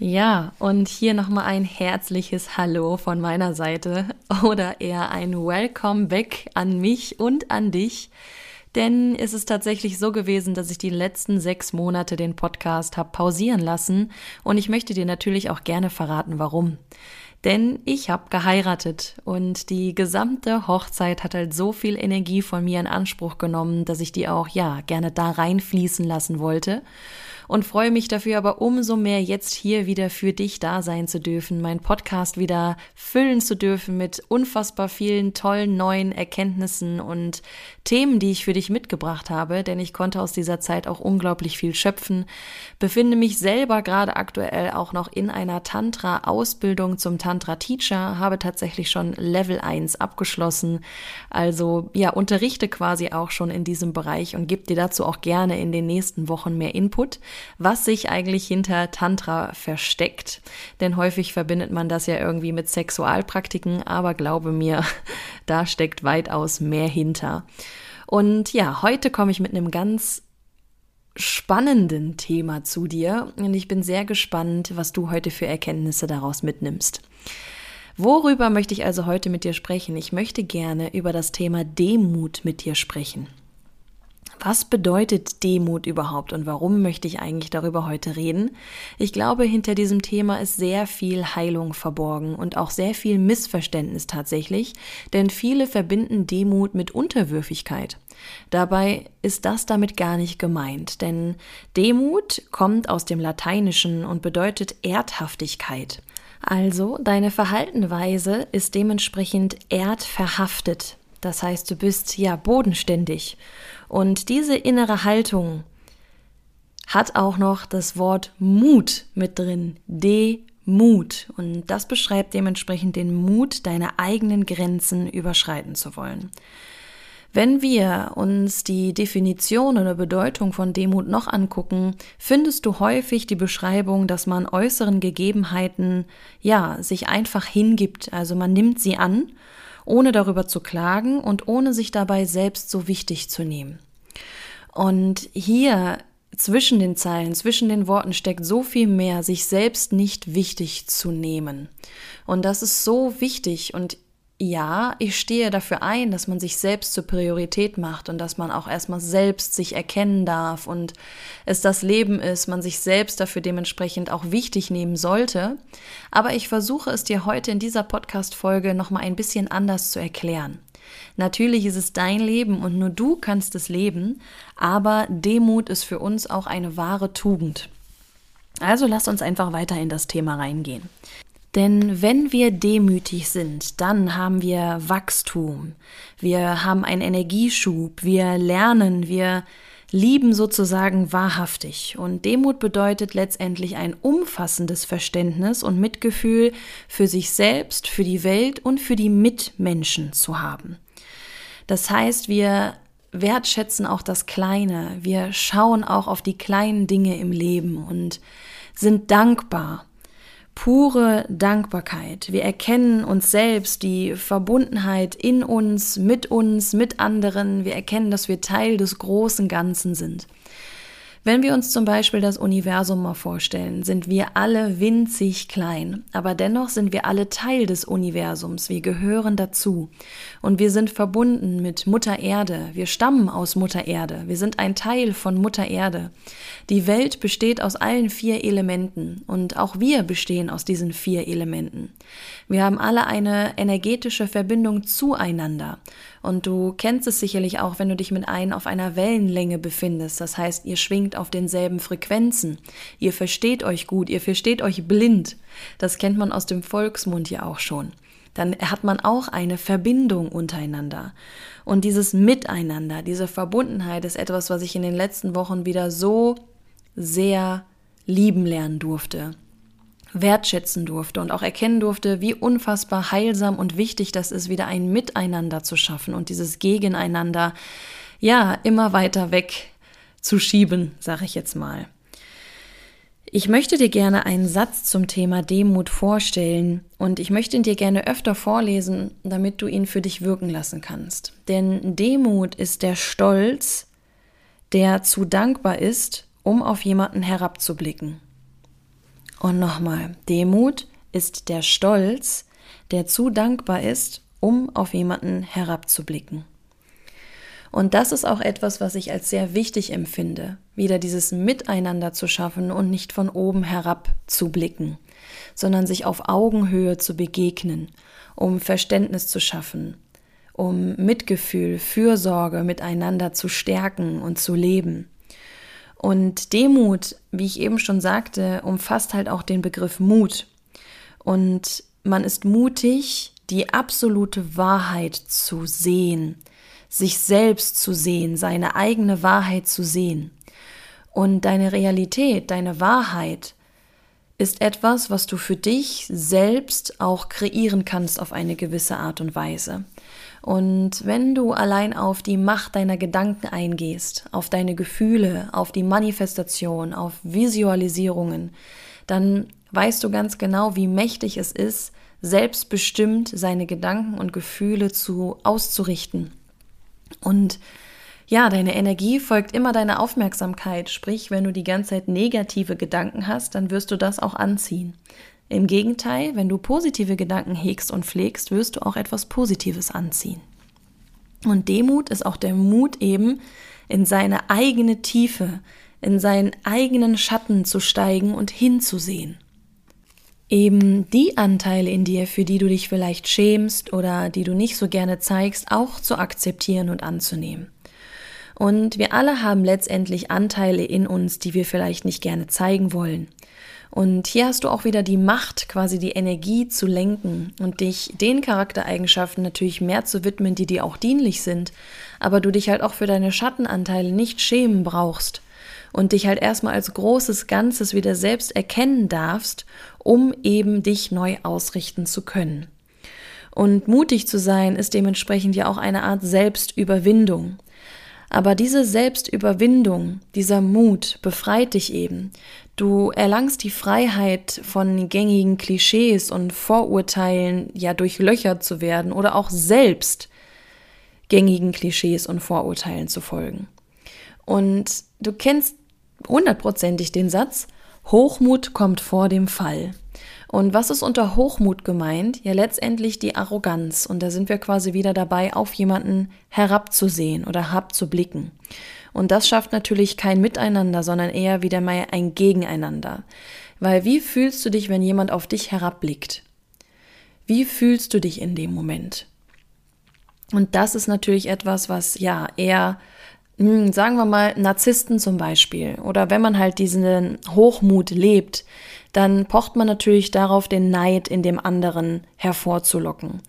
Ja, und hier nochmal ein herzliches Hallo von meiner Seite oder eher ein Welcome back an mich und an dich. Denn es ist tatsächlich so gewesen, dass ich die letzten sechs Monate den Podcast habe pausieren lassen und ich möchte dir natürlich auch gerne verraten, warum. Denn ich habe geheiratet und die gesamte Hochzeit hat halt so viel Energie von mir in Anspruch genommen, dass ich die auch, ja, gerne da reinfließen lassen wollte und freue mich dafür aber umso mehr, jetzt hier wieder für dich da sein zu dürfen, meinen Podcast wieder füllen zu dürfen mit unfassbar vielen tollen neuen Erkenntnissen und Themen, die ich für dich mitgebracht habe, denn ich konnte aus dieser Zeit auch unglaublich viel schöpfen, befinde mich selber gerade aktuell auch noch in einer Tantra-Ausbildung zum Tantra-Teacher, habe tatsächlich schon Level 1 abgeschlossen, also ja, unterrichte quasi auch schon in diesem Bereich und gebe dir dazu auch gerne in den nächsten Wochen mehr Input was sich eigentlich hinter Tantra versteckt. Denn häufig verbindet man das ja irgendwie mit Sexualpraktiken, aber glaube mir, da steckt weitaus mehr hinter. Und ja, heute komme ich mit einem ganz spannenden Thema zu dir und ich bin sehr gespannt, was du heute für Erkenntnisse daraus mitnimmst. Worüber möchte ich also heute mit dir sprechen? Ich möchte gerne über das Thema Demut mit dir sprechen. Was bedeutet Demut überhaupt und warum möchte ich eigentlich darüber heute reden? Ich glaube, hinter diesem Thema ist sehr viel Heilung verborgen und auch sehr viel Missverständnis tatsächlich, denn viele verbinden Demut mit Unterwürfigkeit. Dabei ist das damit gar nicht gemeint, denn Demut kommt aus dem Lateinischen und bedeutet Erdhaftigkeit. Also deine Verhaltenweise ist dementsprechend erdverhaftet. Das heißt, du bist ja bodenständig. Und diese innere Haltung hat auch noch das Wort Mut mit drin. Demut. Und das beschreibt dementsprechend den Mut, deine eigenen Grenzen überschreiten zu wollen. Wenn wir uns die Definition oder Bedeutung von Demut noch angucken, findest du häufig die Beschreibung, dass man äußeren Gegebenheiten, ja, sich einfach hingibt, also man nimmt sie an ohne darüber zu klagen und ohne sich dabei selbst so wichtig zu nehmen. Und hier zwischen den Zeilen, zwischen den Worten steckt so viel mehr, sich selbst nicht wichtig zu nehmen. Und das ist so wichtig und ja, ich stehe dafür ein, dass man sich selbst zur Priorität macht und dass man auch erstmal selbst sich erkennen darf und es das Leben ist, man sich selbst dafür dementsprechend auch wichtig nehmen sollte. Aber ich versuche es dir heute in dieser Podcast-Folge nochmal ein bisschen anders zu erklären. Natürlich ist es dein Leben und nur du kannst es leben, aber Demut ist für uns auch eine wahre Tugend. Also lass uns einfach weiter in das Thema reingehen. Denn wenn wir demütig sind, dann haben wir Wachstum, wir haben einen Energieschub, wir lernen, wir lieben sozusagen wahrhaftig. Und Demut bedeutet letztendlich ein umfassendes Verständnis und Mitgefühl für sich selbst, für die Welt und für die Mitmenschen zu haben. Das heißt, wir wertschätzen auch das Kleine, wir schauen auch auf die kleinen Dinge im Leben und sind dankbar pure Dankbarkeit. Wir erkennen uns selbst, die Verbundenheit in uns, mit uns, mit anderen. Wir erkennen, dass wir Teil des großen Ganzen sind. Wenn wir uns zum Beispiel das Universum mal vorstellen, sind wir alle winzig klein, aber dennoch sind wir alle Teil des Universums, wir gehören dazu. Und wir sind verbunden mit Mutter Erde, wir stammen aus Mutter Erde, wir sind ein Teil von Mutter Erde. Die Welt besteht aus allen vier Elementen. Und auch wir bestehen aus diesen vier Elementen. Wir haben alle eine energetische Verbindung zueinander und du kennst es sicherlich auch, wenn du dich mit einem auf einer Wellenlänge befindest. Das heißt, ihr schwingt auf denselben Frequenzen. Ihr versteht euch gut, ihr versteht euch blind. Das kennt man aus dem Volksmund ja auch schon. Dann hat man auch eine Verbindung untereinander. Und dieses Miteinander, diese Verbundenheit ist etwas, was ich in den letzten Wochen wieder so sehr lieben lernen durfte wertschätzen durfte und auch erkennen durfte, wie unfassbar heilsam und wichtig das ist, wieder ein Miteinander zu schaffen und dieses Gegeneinander, ja, immer weiter weg zu schieben, sage ich jetzt mal. Ich möchte dir gerne einen Satz zum Thema Demut vorstellen und ich möchte ihn dir gerne öfter vorlesen, damit du ihn für dich wirken lassen kannst. Denn Demut ist der Stolz, der zu dankbar ist, um auf jemanden herabzublicken. Und nochmal, Demut ist der Stolz, der zu dankbar ist, um auf jemanden herabzublicken. Und das ist auch etwas, was ich als sehr wichtig empfinde, wieder dieses Miteinander zu schaffen und nicht von oben herab zu blicken, sondern sich auf Augenhöhe zu begegnen, um Verständnis zu schaffen, um Mitgefühl, Fürsorge miteinander zu stärken und zu leben. Und Demut, wie ich eben schon sagte, umfasst halt auch den Begriff Mut. Und man ist mutig, die absolute Wahrheit zu sehen, sich selbst zu sehen, seine eigene Wahrheit zu sehen. Und deine Realität, deine Wahrheit ist etwas, was du für dich selbst auch kreieren kannst auf eine gewisse Art und Weise. Und wenn du allein auf die Macht deiner Gedanken eingehst, auf deine Gefühle, auf die Manifestation, auf Visualisierungen, dann weißt du ganz genau, wie mächtig es ist, selbstbestimmt seine Gedanken und Gefühle zu auszurichten. Und ja, deine Energie folgt immer deiner Aufmerksamkeit, sprich, wenn du die ganze Zeit negative Gedanken hast, dann wirst du das auch anziehen. Im Gegenteil, wenn du positive Gedanken hegst und pflegst, wirst du auch etwas Positives anziehen. Und Demut ist auch der Mut eben, in seine eigene Tiefe, in seinen eigenen Schatten zu steigen und hinzusehen. Eben die Anteile in dir, für die du dich vielleicht schämst oder die du nicht so gerne zeigst, auch zu akzeptieren und anzunehmen. Und wir alle haben letztendlich Anteile in uns, die wir vielleicht nicht gerne zeigen wollen. Und hier hast du auch wieder die Macht, quasi die Energie zu lenken und dich den Charaktereigenschaften natürlich mehr zu widmen, die dir auch dienlich sind, aber du dich halt auch für deine Schattenanteile nicht schämen brauchst und dich halt erstmal als großes Ganzes wieder selbst erkennen darfst, um eben dich neu ausrichten zu können. Und mutig zu sein ist dementsprechend ja auch eine Art Selbstüberwindung. Aber diese Selbstüberwindung, dieser Mut befreit dich eben. Du erlangst die Freiheit von gängigen Klischees und Vorurteilen ja durchlöchert zu werden oder auch selbst gängigen Klischees und Vorurteilen zu folgen. Und du kennst hundertprozentig den Satz, Hochmut kommt vor dem Fall. Und was ist unter Hochmut gemeint? Ja, letztendlich die Arroganz. Und da sind wir quasi wieder dabei, auf jemanden herabzusehen oder herabzublicken. Und das schafft natürlich kein Miteinander, sondern eher wieder mal ein Gegeneinander. Weil wie fühlst du dich, wenn jemand auf dich herabblickt? Wie fühlst du dich in dem Moment? Und das ist natürlich etwas, was ja eher hm, sagen wir mal, Narzissten zum Beispiel, oder wenn man halt diesen Hochmut lebt, dann pocht man natürlich darauf, den Neid in dem anderen hervorzulocken.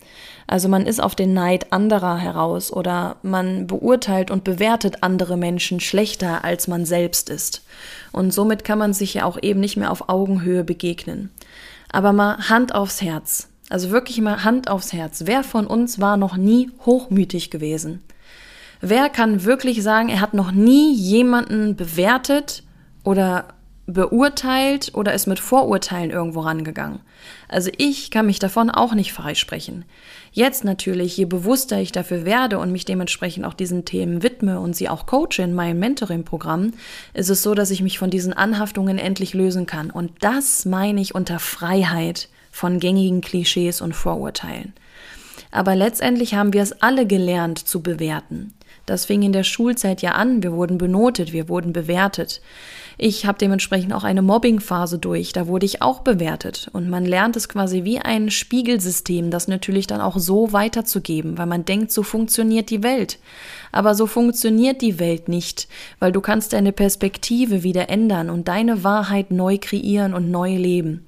Also man ist auf den Neid anderer heraus oder man beurteilt und bewertet andere Menschen schlechter, als man selbst ist. Und somit kann man sich ja auch eben nicht mehr auf Augenhöhe begegnen. Aber mal Hand aufs Herz. Also wirklich mal Hand aufs Herz. Wer von uns war noch nie hochmütig gewesen? Wer kann wirklich sagen, er hat noch nie jemanden bewertet oder beurteilt oder ist mit Vorurteilen irgendwo rangegangen. Also ich kann mich davon auch nicht freisprechen. Jetzt natürlich, je bewusster ich dafür werde und mich dementsprechend auch diesen Themen widme und sie auch coache in meinem Mentoring-Programm, ist es so, dass ich mich von diesen Anhaftungen endlich lösen kann. Und das meine ich unter Freiheit von gängigen Klischees und Vorurteilen. Aber letztendlich haben wir es alle gelernt zu bewerten. Das fing in der Schulzeit ja an. Wir wurden benotet, wir wurden bewertet. Ich habe dementsprechend auch eine Mobbingphase durch. Da wurde ich auch bewertet. Und man lernt es quasi wie ein Spiegelsystem, das natürlich dann auch so weiterzugeben, weil man denkt, so funktioniert die Welt. Aber so funktioniert die Welt nicht, weil du kannst deine Perspektive wieder ändern und deine Wahrheit neu kreieren und neu leben.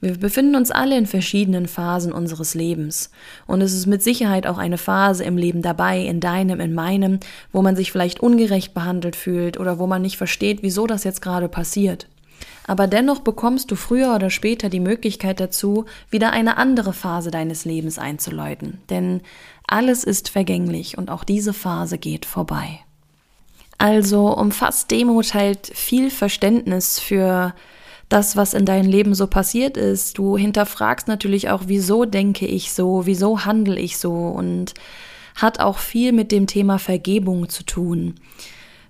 Wir befinden uns alle in verschiedenen Phasen unseres Lebens. Und es ist mit Sicherheit auch eine Phase im Leben dabei, in deinem, in meinem, wo man sich vielleicht ungerecht behandelt fühlt oder wo man nicht versteht, wieso das jetzt gerade passiert. Aber dennoch bekommst du früher oder später die Möglichkeit dazu, wieder eine andere Phase deines Lebens einzuläuten. Denn alles ist vergänglich und auch diese Phase geht vorbei. Also umfasst Demut halt viel Verständnis für das, was in deinem Leben so passiert ist. Du hinterfragst natürlich auch, wieso denke ich so, wieso handle ich so und hat auch viel mit dem Thema Vergebung zu tun.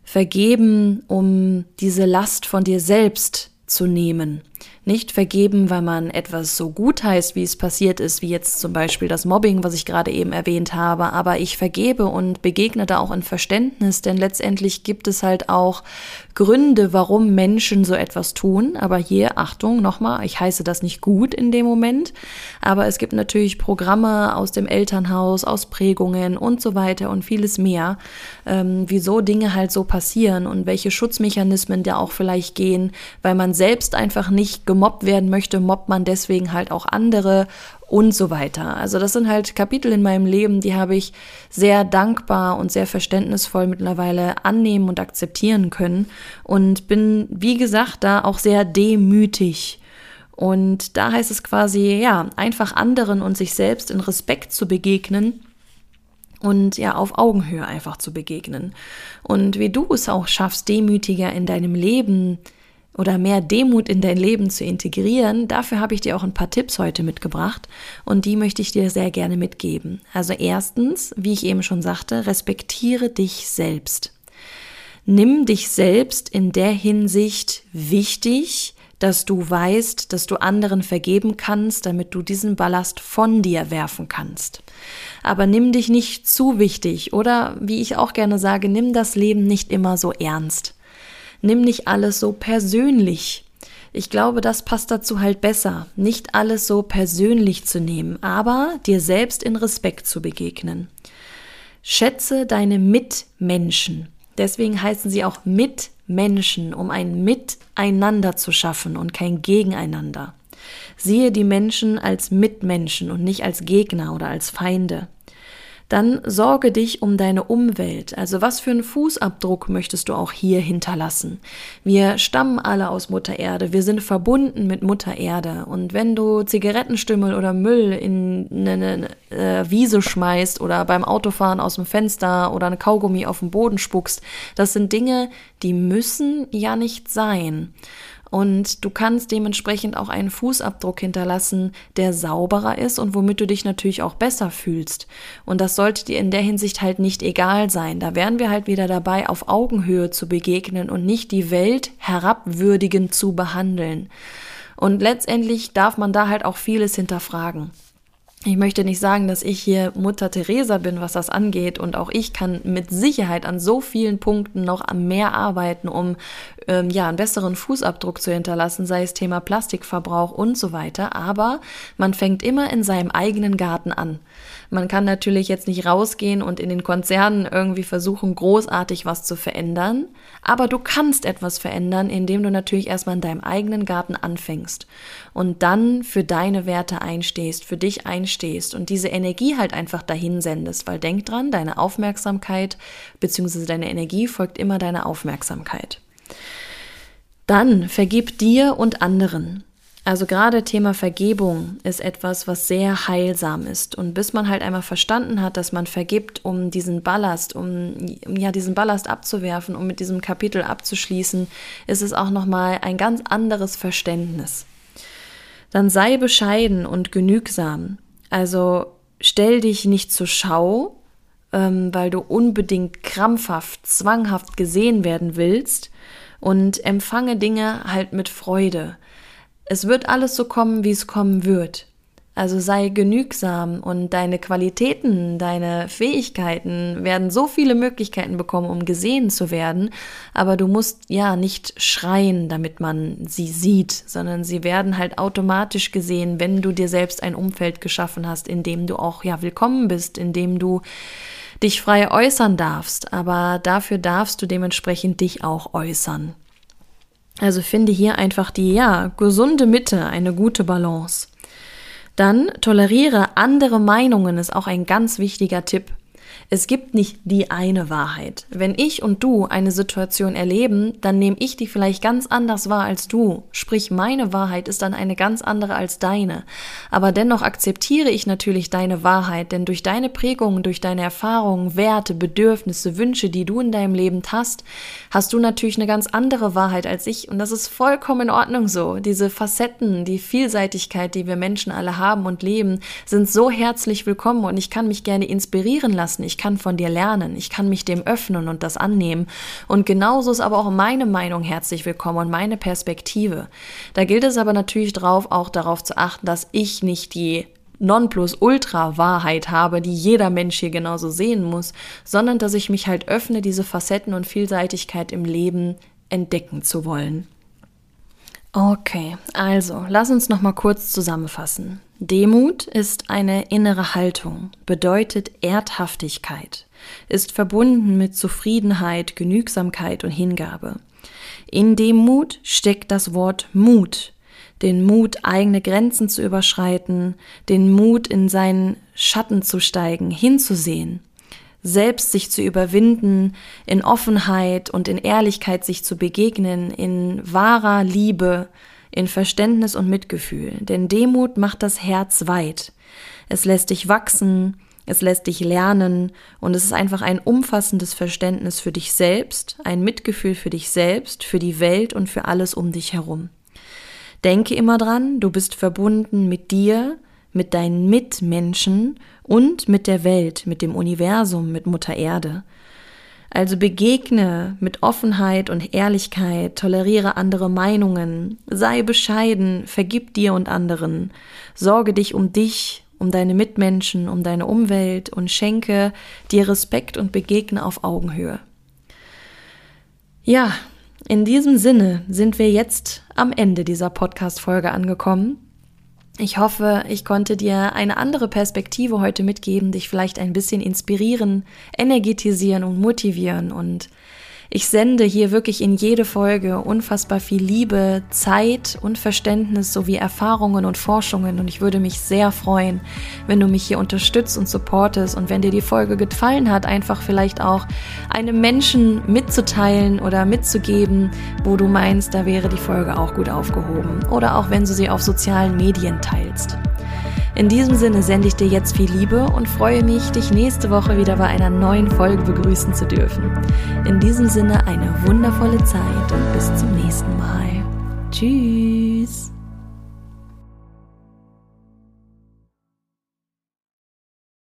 Vergeben, um diese Last von dir selbst zu nehmen. Nicht vergeben, weil man etwas so gut heißt, wie es passiert ist, wie jetzt zum Beispiel das Mobbing, was ich gerade eben erwähnt habe, aber ich vergebe und begegne da auch in Verständnis, denn letztendlich gibt es halt auch Gründe, warum Menschen so etwas tun. Aber hier, Achtung, nochmal, ich heiße das nicht gut in dem Moment, aber es gibt natürlich Programme aus dem Elternhaus, aus Prägungen und so weiter und vieles mehr, ähm, wieso Dinge halt so passieren und welche Schutzmechanismen da auch vielleicht gehen, weil man selbst einfach nicht gemobbt werden möchte, mobbt man deswegen halt auch andere und so weiter. Also das sind halt Kapitel in meinem Leben, die habe ich sehr dankbar und sehr verständnisvoll mittlerweile annehmen und akzeptieren können und bin, wie gesagt, da auch sehr demütig. Und da heißt es quasi, ja, einfach anderen und sich selbst in Respekt zu begegnen und ja, auf Augenhöhe einfach zu begegnen. Und wie du es auch schaffst, demütiger in deinem Leben oder mehr Demut in dein Leben zu integrieren, dafür habe ich dir auch ein paar Tipps heute mitgebracht und die möchte ich dir sehr gerne mitgeben. Also erstens, wie ich eben schon sagte, respektiere dich selbst. Nimm dich selbst in der Hinsicht wichtig, dass du weißt, dass du anderen vergeben kannst, damit du diesen Ballast von dir werfen kannst. Aber nimm dich nicht zu wichtig oder, wie ich auch gerne sage, nimm das Leben nicht immer so ernst nimm nicht alles so persönlich. Ich glaube, das passt dazu halt besser, nicht alles so persönlich zu nehmen, aber dir selbst in Respekt zu begegnen. Schätze deine Mitmenschen. Deswegen heißen sie auch Mitmenschen, um ein Miteinander zu schaffen und kein Gegeneinander. Siehe die Menschen als Mitmenschen und nicht als Gegner oder als Feinde dann sorge dich um deine Umwelt. Also was für einen Fußabdruck möchtest du auch hier hinterlassen? Wir stammen alle aus Mutter Erde. Wir sind verbunden mit Mutter Erde. Und wenn du Zigarettenstümmel oder Müll in eine, äh, Wiese schmeißt oder beim Autofahren aus dem Fenster oder eine Kaugummi auf den Boden spuckst, das sind Dinge, die müssen ja nicht sein. Und du kannst dementsprechend auch einen Fußabdruck hinterlassen, der sauberer ist und womit du dich natürlich auch besser fühlst. Und das sollte dir in der Hinsicht halt nicht egal sein. Da wären wir halt wieder dabei, auf Augenhöhe zu begegnen und nicht die Welt herabwürdigend zu behandeln. Und letztendlich darf man da halt auch vieles hinterfragen. Ich möchte nicht sagen, dass ich hier Mutter Teresa bin, was das angeht. Und auch ich kann mit Sicherheit an so vielen Punkten noch mehr arbeiten, um ähm, ja einen besseren Fußabdruck zu hinterlassen, sei es Thema Plastikverbrauch und so weiter. Aber man fängt immer in seinem eigenen Garten an. Man kann natürlich jetzt nicht rausgehen und in den Konzernen irgendwie versuchen, großartig was zu verändern, aber du kannst etwas verändern, indem du natürlich erstmal in deinem eigenen Garten anfängst und dann für deine Werte einstehst, für dich einstehst und diese Energie halt einfach dahin sendest, weil denk dran, deine Aufmerksamkeit bzw. deine Energie folgt immer deiner Aufmerksamkeit. Dann vergib dir und anderen. Also gerade Thema Vergebung ist etwas, was sehr heilsam ist. Und bis man halt einmal verstanden hat, dass man vergibt, um diesen Ballast, um, ja diesen Ballast abzuwerfen, um mit diesem Kapitel abzuschließen, ist es auch nochmal ein ganz anderes Verständnis. Dann sei bescheiden und genügsam. Also stell dich nicht zur Schau, ähm, weil du unbedingt krampfhaft, zwanghaft gesehen werden willst und empfange Dinge halt mit Freude es wird alles so kommen, wie es kommen wird. Also sei genügsam und deine Qualitäten, deine Fähigkeiten werden so viele Möglichkeiten bekommen, um gesehen zu werden, aber du musst ja nicht schreien, damit man sie sieht, sondern sie werden halt automatisch gesehen, wenn du dir selbst ein Umfeld geschaffen hast, in dem du auch ja willkommen bist, in dem du dich frei äußern darfst, aber dafür darfst du dementsprechend dich auch äußern. Also finde hier einfach die, ja, gesunde Mitte, eine gute Balance. Dann toleriere andere Meinungen ist auch ein ganz wichtiger Tipp. Es gibt nicht die eine Wahrheit. Wenn ich und du eine Situation erleben, dann nehme ich die vielleicht ganz anders wahr als du. Sprich, meine Wahrheit ist dann eine ganz andere als deine. Aber dennoch akzeptiere ich natürlich deine Wahrheit, denn durch deine Prägungen, durch deine Erfahrungen, Werte, Bedürfnisse, Wünsche, die du in deinem Leben hast, hast du natürlich eine ganz andere Wahrheit als ich. Und das ist vollkommen in Ordnung so. Diese Facetten, die Vielseitigkeit, die wir Menschen alle haben und leben, sind so herzlich willkommen und ich kann mich gerne inspirieren lassen. Ich kann von dir lernen, ich kann mich dem öffnen und das annehmen. Und genauso ist aber auch meine Meinung herzlich willkommen und meine Perspektive. Da gilt es aber natürlich drauf, auch darauf zu achten, dass ich nicht die Nonplusultra-Wahrheit habe, die jeder Mensch hier genauso sehen muss, sondern dass ich mich halt öffne, diese Facetten und Vielseitigkeit im Leben entdecken zu wollen. Okay, also lass uns noch mal kurz zusammenfassen. Demut ist eine innere Haltung, bedeutet Erdhaftigkeit, ist verbunden mit Zufriedenheit, Genügsamkeit und Hingabe. In Demut steckt das Wort Mut, den Mut, eigene Grenzen zu überschreiten, den Mut, in seinen Schatten zu steigen, hinzusehen, selbst sich zu überwinden, in Offenheit und in Ehrlichkeit sich zu begegnen, in wahrer Liebe, in Verständnis und Mitgefühl. Denn Demut macht das Herz weit. Es lässt dich wachsen, es lässt dich lernen und es ist einfach ein umfassendes Verständnis für dich selbst, ein Mitgefühl für dich selbst, für die Welt und für alles um dich herum. Denke immer dran, du bist verbunden mit dir, mit deinen Mitmenschen und mit der Welt, mit dem Universum, mit Mutter Erde. Also begegne mit Offenheit und Ehrlichkeit, toleriere andere Meinungen, sei bescheiden, vergib dir und anderen, sorge dich um dich, um deine Mitmenschen, um deine Umwelt und schenke dir Respekt und begegne auf Augenhöhe. Ja, in diesem Sinne sind wir jetzt am Ende dieser Podcast-Folge angekommen. Ich hoffe, ich konnte dir eine andere Perspektive heute mitgeben, dich vielleicht ein bisschen inspirieren, energetisieren und motivieren. Und ich sende hier wirklich in jede Folge unfassbar viel Liebe, Zeit und Verständnis sowie Erfahrungen und Forschungen. Und ich würde mich sehr freuen, wenn du mich hier unterstützt und supportest. Und wenn dir die Folge gefallen hat, einfach vielleicht auch einem Menschen mitzuteilen oder mitzugeben, wo du meinst, da wäre die Folge auch gut aufgehoben. Oder auch wenn du sie auf sozialen Medien teilst. In diesem Sinne sende ich dir jetzt viel Liebe und freue mich, dich nächste Woche wieder bei einer neuen Folge begrüßen zu dürfen. In diesem Sinne eine wundervolle Zeit und bis zum nächsten Mal. Tschüss.